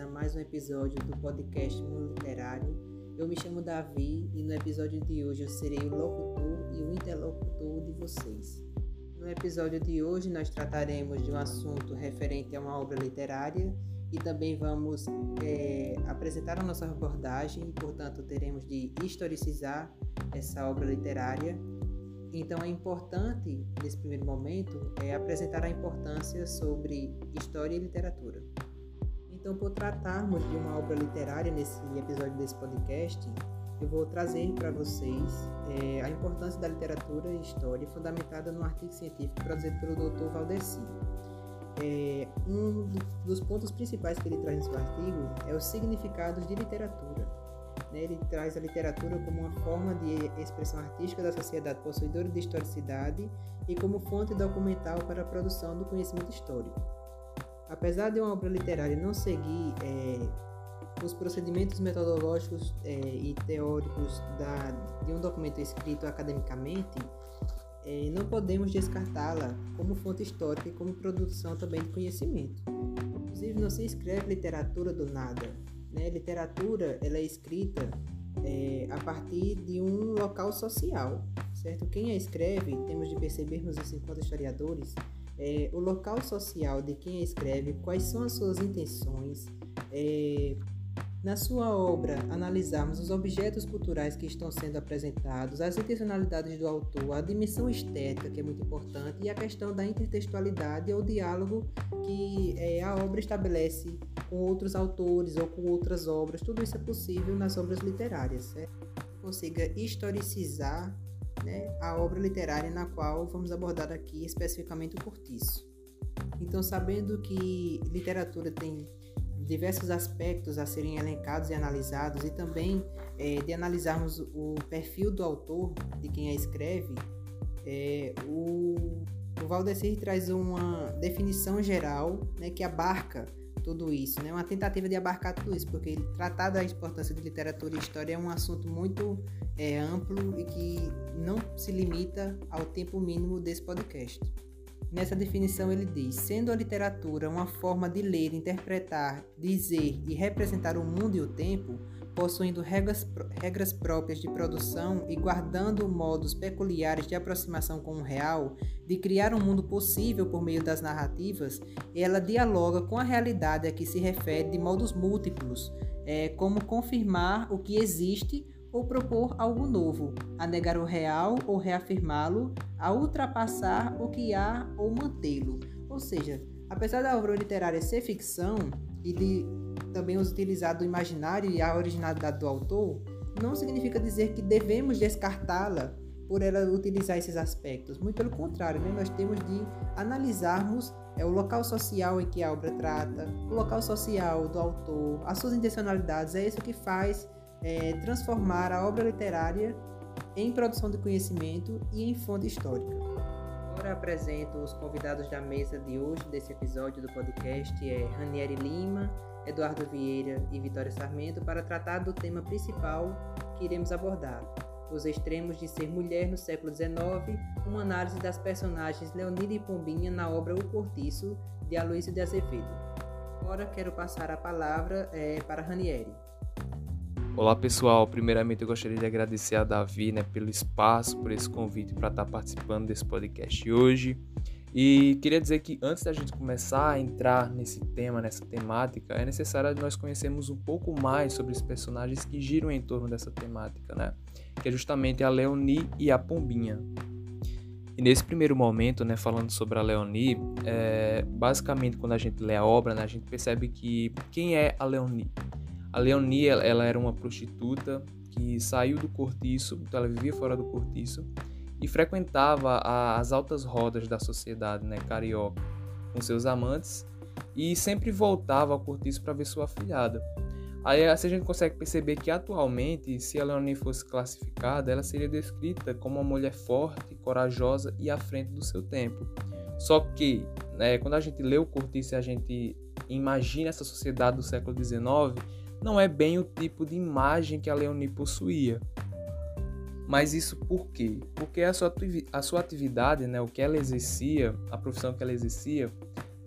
a mais um episódio do podcast Mundo Literário. Eu me chamo Davi e no episódio de hoje eu serei o locutor e o interlocutor de vocês. No episódio de hoje nós trataremos de um assunto referente a uma obra literária e também vamos é, apresentar a nossa abordagem, portanto teremos de historicizar essa obra literária então é importante, nesse primeiro momento, é apresentar a importância sobre história e literatura. Então, por tratarmos de uma obra literária nesse episódio desse podcast, eu vou trazer para vocês é, a importância da literatura e história fundamentada no artigo científico produzido pelo Dr. Valdeci. É, um dos pontos principais que ele traz nesse artigo é os significados de literatura né? Ele traz a literatura como uma forma de expressão artística da sociedade possuidora de historicidade e como fonte documental para a produção do conhecimento histórico. Apesar de uma obra literária não seguir é, os procedimentos metodológicos é, e teóricos da, de um documento escrito academicamente, é, não podemos descartá-la como fonte histórica e como produção também de conhecimento. Inclusive, não se escreve literatura do nada, né? Literatura ela é escrita é, a partir de um local social, certo? Quem a escreve, temos de percebermos isso enquanto historiadores, é, o local social de quem escreve, quais são as suas intenções, é, na sua obra, analisarmos os objetos culturais que estão sendo apresentados, as intencionalidades do autor, a dimensão estética, que é muito importante, e a questão da intertextualidade ou diálogo que é, a obra estabelece com outros autores ou com outras obras. Tudo isso é possível nas obras literárias, certo? Consiga historicizar né, a obra literária na qual vamos abordar aqui especificamente o cortiço. Então, sabendo que literatura tem diversos aspectos a serem elencados e analisados, e também é, de analisarmos o perfil do autor, de quem a escreve, é, o, o Valdecir traz uma definição geral né, que abarca tudo isso, né? uma tentativa de abarcar tudo isso, porque tratar da importância de literatura e história é um assunto muito é, amplo e que não se limita ao tempo mínimo desse podcast. Nessa definição, ele diz: sendo a literatura uma forma de ler, interpretar, dizer e representar o mundo e o tempo, possuindo regras, regras próprias de produção e guardando modos peculiares de aproximação com o real, de criar um mundo possível por meio das narrativas, ela dialoga com a realidade a que se refere de modos múltiplos, é, como confirmar o que existe ou propor algo novo, a negar o real ou reafirmá-lo, a ultrapassar o que há ou mantê-lo. Ou seja, apesar da obra literária ser ficção e de também utilizar do imaginário e a originalidade do autor, não significa dizer que devemos descartá-la por ela utilizar esses aspectos. Muito pelo contrário, né? nós temos de analisarmos é, o local social em que a obra trata, o local social do autor, as suas intencionalidades. É isso que faz é, transformar a obra literária em produção de conhecimento e em fonte histórica. Agora apresento os convidados da mesa de hoje desse episódio do podcast, é Ranieri Lima, Eduardo Vieira e Vitória Sarmento, para tratar do tema principal que iremos abordar, os extremos de ser mulher no século XIX, uma análise das personagens Leonida e Pombinha na obra O Cortiço, de Aloysio de Azevedo. Agora quero passar a palavra é, para Ranieri. Olá pessoal, primeiramente eu gostaria de agradecer a Davi né, pelo espaço, por esse convite para estar participando desse podcast hoje. E queria dizer que antes da gente começar a entrar nesse tema, nessa temática, é necessário nós conhecermos um pouco mais sobre os personagens que giram em torno dessa temática, né? Que é justamente a Leonie e a Pombinha. E nesse primeiro momento, né, falando sobre a Leonie, é, basicamente quando a gente lê a obra, né, a gente percebe que quem é a Leonie? A Leonie, ela era uma prostituta que saiu do cortiço, então ela vivia fora do cortiço e frequentava as altas rodas da sociedade né, carioca com seus amantes e sempre voltava ao cortiço para ver sua afilhada. Aí assim, a gente consegue perceber que atualmente, se a Leonie fosse classificada, ela seria descrita como uma mulher forte, corajosa e à frente do seu tempo. Só que, né, quando a gente lê o cortiço e a gente imagina essa sociedade do século XIX, não é bem o tipo de imagem que a Leonie possuía. Mas isso por quê? Porque a sua, a sua atividade, né, o que ela exercia, a profissão que ela exercia,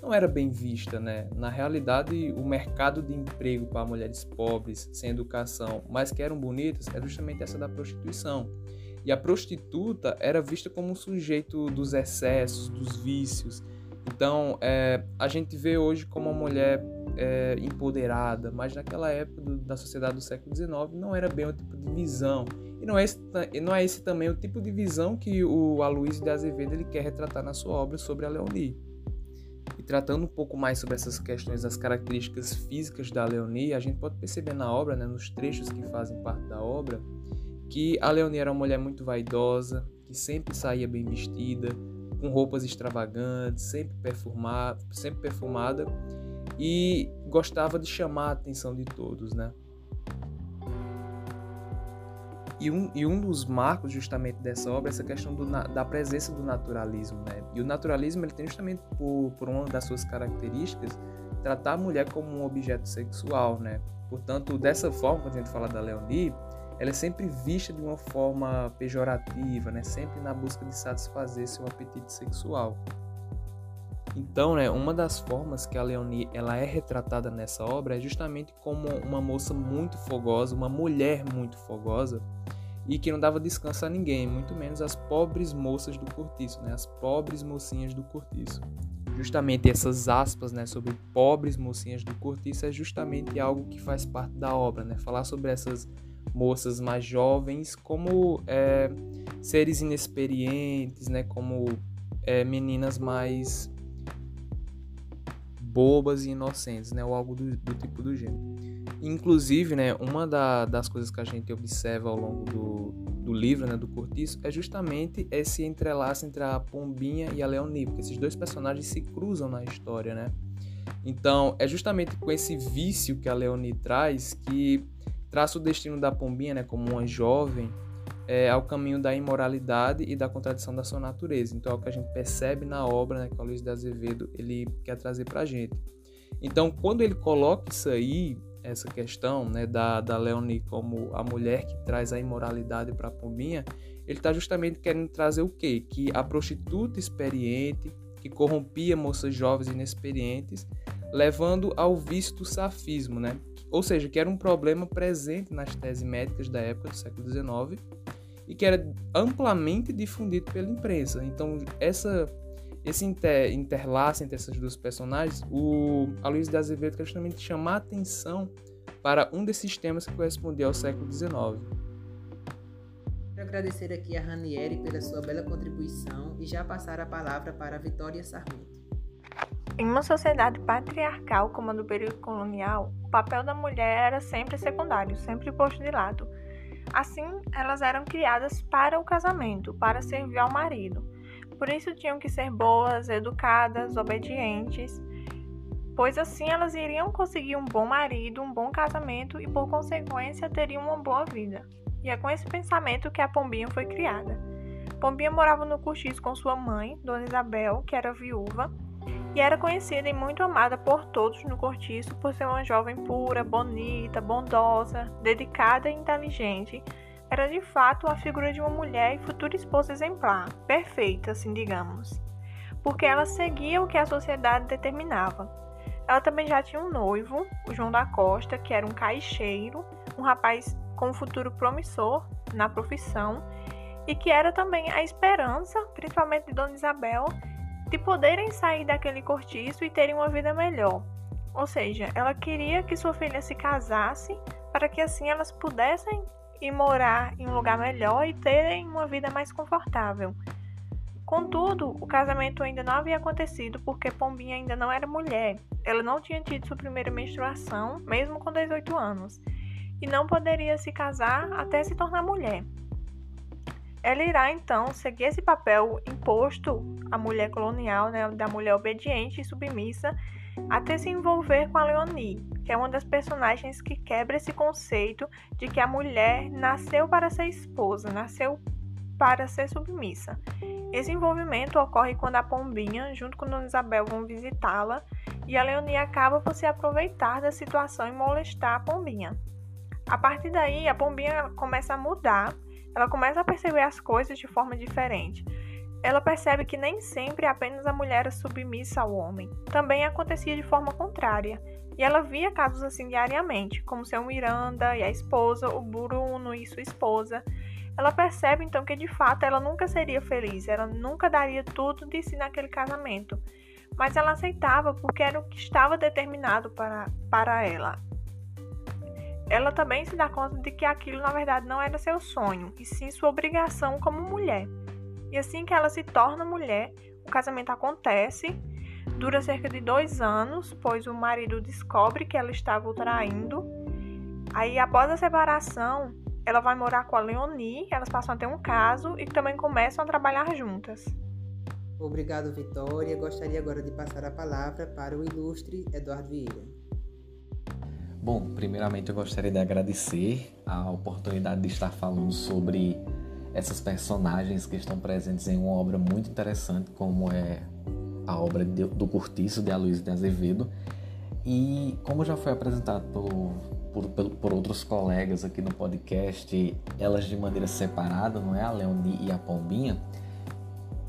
não era bem vista, né? Na realidade, o mercado de emprego para mulheres pobres, sem educação, mas que eram bonitas, era justamente essa da prostituição. E a prostituta era vista como um sujeito dos excessos, dos vícios. Então, é, a gente vê hoje como uma mulher é, empoderada, mas naquela época do, da sociedade do século XIX não era bem o tipo de visão. E não é esse, não é esse também o tipo de visão que o Aloysio de Azevedo ele quer retratar na sua obra sobre a Leonie. E tratando um pouco mais sobre essas questões das características físicas da Leonie, a gente pode perceber na obra, né, nos trechos que fazem parte da obra, que a Leonie era uma mulher muito vaidosa, que sempre saía bem vestida, com roupas extravagantes, sempre perfumada, sempre perfumada e gostava de chamar a atenção de todos, né? E um, e um dos marcos justamente dessa obra é essa questão do, da presença do naturalismo, né? E o naturalismo ele tem justamente por, por uma das suas características tratar a mulher como um objeto sexual, né? Portanto, dessa forma, quando a gente fala da Leonie, ela é sempre vista de uma forma pejorativa, né? Sempre na busca de satisfazer seu apetite sexual. Então, né, uma das formas que a Leonie ela é retratada nessa obra é justamente como uma moça muito fogosa, uma mulher muito fogosa e que não dava descanso a ninguém, muito menos as pobres moças do cortiço, né, as pobres mocinhas do cortiço. Justamente essas aspas, né, sobre pobres mocinhas do cortiço é justamente algo que faz parte da obra, né, falar sobre essas moças mais jovens como é, seres inexperientes, né, como é, meninas mais bobas e inocentes, né? Ou algo do, do tipo do gênero. Inclusive, né, uma da, das coisas que a gente observa ao longo do, do livro, né, do Cortiço, é justamente esse entrelaço entre a Pombinha e a Leonie, porque esses dois personagens se cruzam na história, né? Então, é justamente com esse vício que a Leonie traz que traça o destino da Pombinha, né, como uma jovem é, ao caminho da imoralidade e da contradição da sua natureza. Então é o que a gente percebe na obra né, que o Luiz de Azevedo ele quer trazer para a gente. Então quando ele coloca isso aí, essa questão né, da, da Leonie como a mulher que traz a imoralidade para a pombinha, ele está justamente querendo trazer o quê? Que a prostituta experiente, que corrompia moças jovens inexperientes, levando ao vício do safismo, né? Ou seja, que era um problema presente nas teses médicas da época do século XIX e que era amplamente difundido pela imprensa. Então, essa, esse inter, interlace entre essas duas personagens, o Aloysio de Azevedo quer justamente chamar a atenção para um desses temas que correspondia ao século XIX. Quero agradecer aqui a Ranieri pela sua bela contribuição e já passar a palavra para a Vitória Sarmento. Em uma sociedade patriarcal como a do período colonial, o papel da mulher era sempre secundário, sempre posto de lado. Assim, elas eram criadas para o casamento, para servir ao marido. Por isso tinham que ser boas, educadas, obedientes, pois assim elas iriam conseguir um bom marido, um bom casamento e, por consequência, teriam uma boa vida. E é com esse pensamento que a Pombinha foi criada. Pombinha morava no Cochis com sua mãe, Dona Isabel, que era viúva, e era conhecida e muito amada por todos no cortiço por ser uma jovem pura, bonita, bondosa, dedicada e inteligente. Era de fato a figura de uma mulher e futura esposa exemplar, perfeita, assim digamos, porque ela seguia o que a sociedade determinava. Ela também já tinha um noivo, o João da Costa, que era um caixeiro, um rapaz com um futuro promissor na profissão e que era também a esperança, principalmente de Dona Isabel, de poderem sair daquele cortiço e terem uma vida melhor. Ou seja, ela queria que sua filha se casasse para que assim elas pudessem ir morar em um lugar melhor e terem uma vida mais confortável. Contudo, o casamento ainda não havia acontecido porque Pombinha ainda não era mulher. Ela não tinha tido sua primeira menstruação, mesmo com 18 anos, e não poderia se casar até se tornar mulher. Ela irá então seguir esse papel imposto à mulher colonial, né, da mulher obediente e submissa, até se envolver com a Leonie, que é uma das personagens que quebra esse conceito de que a mulher nasceu para ser esposa, nasceu para ser submissa. Esse envolvimento ocorre quando a Pombinha, junto com Dona Isabel, vão visitá-la e a Leonie acaba por se aproveitar da situação e molestar a Pombinha. A partir daí, a Pombinha começa a mudar ela começa a perceber as coisas de forma diferente. ela percebe que nem sempre apenas a mulher era submissa ao homem. Também acontecia de forma contrária. E ela via casos assim diariamente, como seu Miranda e a esposa, o Bruno e sua esposa. Ela percebe então que de fato ela nunca seria feliz, ela nunca daria tudo de si naquele casamento. Mas ela aceitava porque era o que estava determinado para, para ela. Ela também se dá conta de que aquilo na verdade não era seu sonho, e sim sua obrigação como mulher. E assim que ela se torna mulher, o casamento acontece, dura cerca de dois anos, pois o marido descobre que ela estava o traindo. Aí, após a separação, ela vai morar com a Leonie, elas passam a ter um caso e também começam a trabalhar juntas. Obrigado, Vitória. Gostaria agora de passar a palavra para o ilustre Eduardo Vieira. Bom, primeiramente eu gostaria de agradecer a oportunidade de estar falando sobre essas personagens que estão presentes em uma obra muito interessante, como é a obra do Curtiço de Aloysio de Azevedo. E como já foi apresentado pelo, por, por, por, outros colegas aqui no podcast, elas de maneira separada, não é? A Leonie e a Pombinha.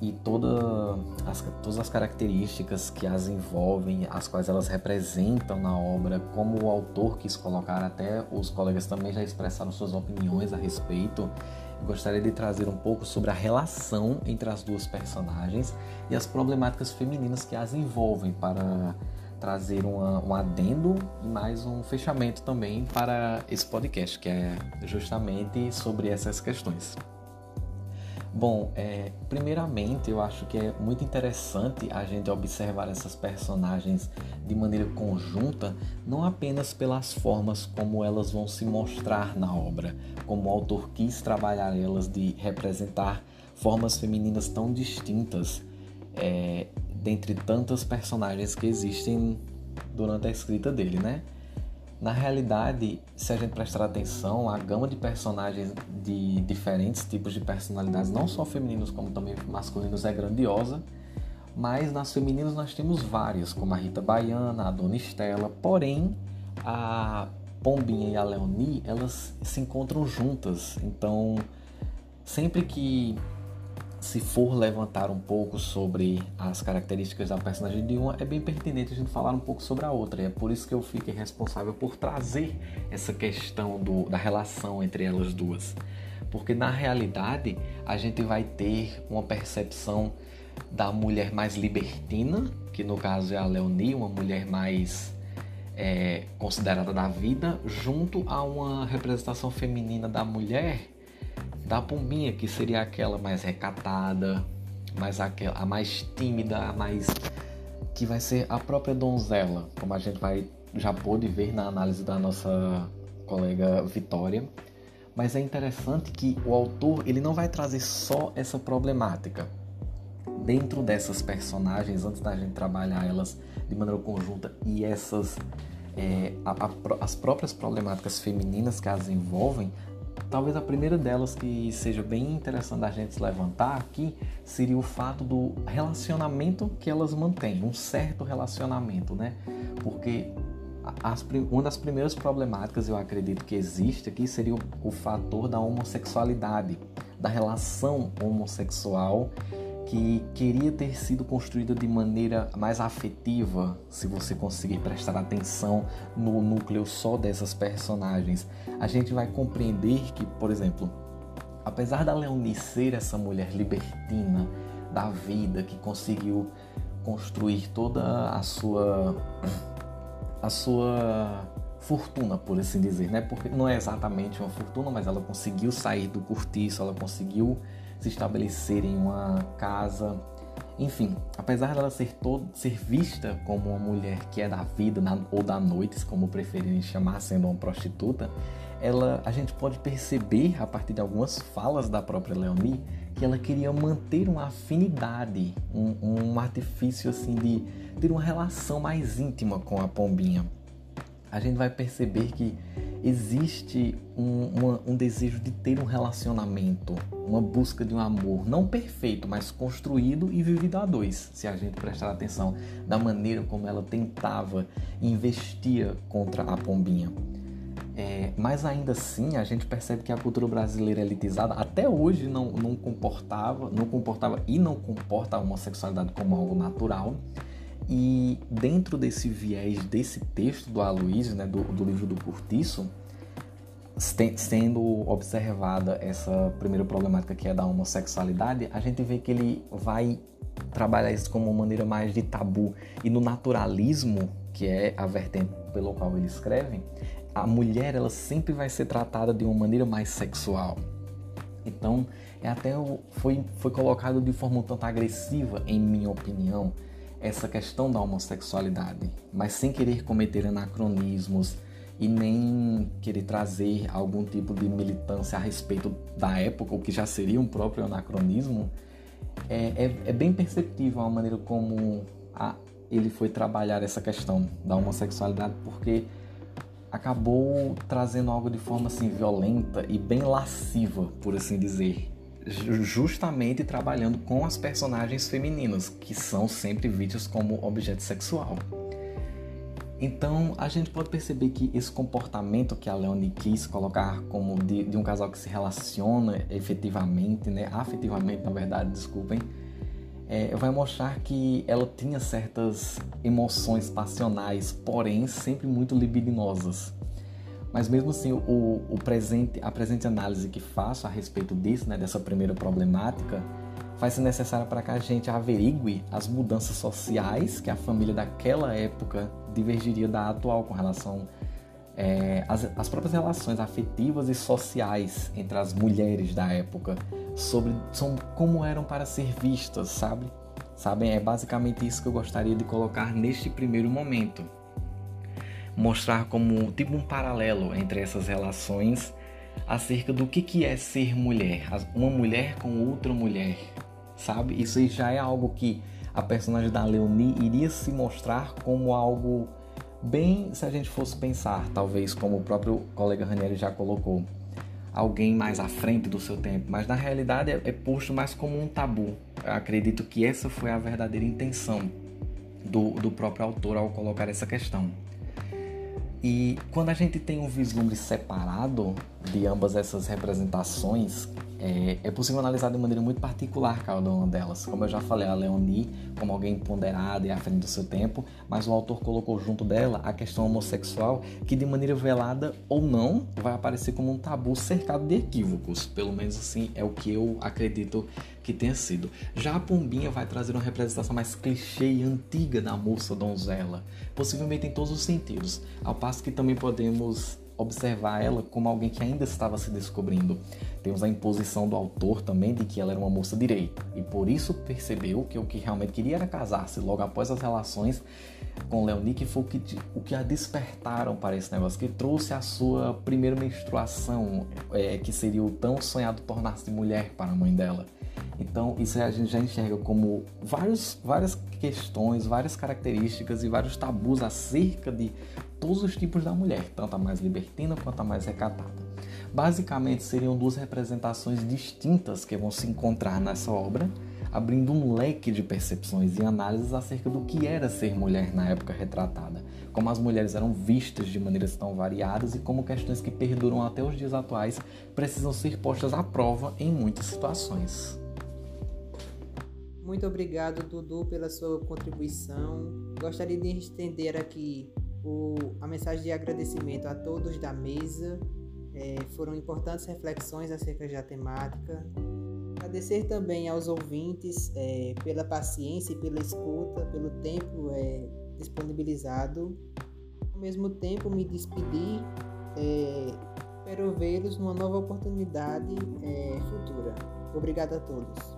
E toda as, todas as características que as envolvem, as quais elas representam na obra, como o autor quis colocar, até os colegas também já expressaram suas opiniões a respeito gostaria de trazer um pouco sobre a relação entre as duas personagens e as problemáticas femininas que as envolvem para trazer uma, um adendo e mais um fechamento também para esse podcast, que é justamente sobre essas questões. Bom, é, primeiramente eu acho que é muito interessante a gente observar essas personagens de maneira conjunta, não apenas pelas formas como elas vão se mostrar na obra, como o autor quis trabalhar elas de representar formas femininas tão distintas é, dentre tantas personagens que existem durante a escrita dele, né? Na realidade, se a gente prestar atenção, a gama de personagens de diferentes tipos de personalidades, não só femininos como também masculinos, é grandiosa. Mas nas femininas nós temos várias, como a Rita Baiana, a Dona Estela. Porém, a Pombinha e a Leonie, elas se encontram juntas. Então, sempre que se for levantar um pouco sobre as características da personagem de uma, é bem pertinente a gente falar um pouco sobre a outra. E é por isso que eu fiquei responsável por trazer essa questão do, da relação entre elas duas. Porque na realidade a gente vai ter uma percepção da mulher mais libertina, que no caso é a Leonie, uma mulher mais é, considerada da vida, junto a uma representação feminina da mulher da pombinha, que seria aquela mais recatada, mais aquela, a mais tímida, a mais que vai ser a própria donzela, como a gente vai já pôde ver na análise da nossa colega Vitória. Mas é interessante que o autor ele não vai trazer só essa problemática. Dentro dessas personagens, antes da gente trabalhar elas de maneira conjunta e essas é, a, a, as próprias problemáticas femininas que as envolvem, Talvez a primeira delas que seja bem interessante a gente levantar aqui seria o fato do relacionamento que elas mantêm, um certo relacionamento, né? Porque as, uma das primeiras problemáticas eu acredito que existe aqui seria o, o fator da homossexualidade, da relação homossexual que queria ter sido construída de maneira mais afetiva, se você conseguir prestar atenção no núcleo só dessas personagens. A gente vai compreender que, por exemplo, apesar da Leonie ser essa mulher libertina da vida que conseguiu construir toda a sua a sua fortuna, por assim dizer, né? Porque não é exatamente uma fortuna, mas ela conseguiu sair do cortiço, ela conseguiu se estabelecer em uma casa. Enfim, apesar dela ser, todo, ser vista como uma mulher que é da vida na, ou da noite, como preferirem chamar, sendo uma prostituta, ela, a gente pode perceber a partir de algumas falas da própria Leonie que ela queria manter uma afinidade, um, um artifício assim de ter uma relação mais íntima com a pombinha. A gente vai perceber que existe um, uma, um, desejo de ter um relacionamento, uma busca de um amor, não perfeito, mas construído e vivido a dois, se a gente prestar atenção da maneira como ela tentava investia contra a pombinha. É, mas ainda assim a gente percebe que a cultura brasileira elitizada até hoje não, não comportava, não comportava e não comporta a homossexualidade como algo natural. E dentro desse viés desse texto do Aloysio, né, do, do livro do Curtiço, sendo observada essa primeira problemática que é da homossexualidade, a gente vê que ele vai trabalhar isso como uma maneira mais de tabu. E no naturalismo, que é a vertente pelo qual ele escreve, a mulher ela sempre vai ser tratada de uma maneira mais sexual. Então, é até foi, foi colocado de forma um tanto agressiva, em minha opinião, essa questão da homossexualidade, mas sem querer cometer anacronismos e nem querer trazer algum tipo de militância a respeito da época, o que já seria um próprio anacronismo, é, é, é bem perceptível a maneira como a, ele foi trabalhar essa questão da homossexualidade, porque acabou trazendo algo de forma assim violenta e bem lasciva, por assim dizer, justamente trabalhando com as personagens femininas, que são sempre vistas como objeto sexual. Então a gente pode perceber que esse comportamento que a Leonie quis colocar como de, de um casal que se relaciona efetivamente, né, afetivamente na verdade, desculpem, é, vai mostrar que ela tinha certas emoções passionais, porém sempre muito libidinosas. Mas mesmo assim, o, o presente, a presente análise que faço a respeito disso, né, dessa primeira problemática, vai ser necessária para que a gente averigue as mudanças sociais que a família daquela época divergiria da atual com relação é, às próprias relações afetivas e sociais entre as mulheres da época sobre, sobre como eram para ser vistas, sabe? Sabem, é basicamente isso que eu gostaria de colocar neste primeiro momento. Mostrar como tipo um paralelo entre essas relações acerca do que, que é ser mulher, uma mulher com outra mulher, sabe? Isso já é algo que a personagem da Leonie iria se mostrar como algo bem, se a gente fosse pensar, talvez como o próprio colega Ranieri já colocou, alguém mais à frente do seu tempo, mas na realidade é, é posto mais como um tabu. Eu acredito que essa foi a verdadeira intenção do, do próprio autor ao colocar essa questão. E quando a gente tem um vislumbre separado de ambas essas representações, é, é, possível analisar de maneira muito particular cada uma delas. Como eu já falei, a Leonie como alguém ponderada e à frente do seu tempo, mas o autor colocou junto dela a questão homossexual, que de maneira velada ou não vai aparecer como um tabu cercado de equívocos. Pelo menos assim é o que eu acredito que tenha sido. Já a Pombinha vai trazer uma representação mais clichê e antiga da moça donzela, possivelmente em todos os sentidos, ao passo que também podemos observar ela como alguém que ainda estava se descobrindo. Temos a imposição do autor também de que ela era uma moça direita e por isso percebeu que o que realmente queria era casar-se logo após as relações com Leonie, que foi o que, o que a despertaram para esse negócio, que trouxe a sua primeira menstruação, é, que seria o tão sonhado tornar-se mulher para a mãe dela. Então, isso a gente já enxerga como vários, várias questões, várias características e vários tabus acerca de todos os tipos da mulher, tanto a mais libertina quanto a mais recatada. Basicamente, seriam duas representações distintas que vão se encontrar nessa obra, abrindo um leque de percepções e análises acerca do que era ser mulher na época retratada, como as mulheres eram vistas de maneiras tão variadas e como questões que perduram até os dias atuais precisam ser postas à prova em muitas situações. Muito obrigado, Dudu, pela sua contribuição. Gostaria de estender aqui o, a mensagem de agradecimento a todos da mesa. É, foram importantes reflexões acerca da temática. Agradecer também aos ouvintes é, pela paciência e pela escuta, pelo tempo é, disponibilizado. Ao mesmo tempo, me despedir. É, espero vê-los numa nova oportunidade é, futura. Obrigado a todos.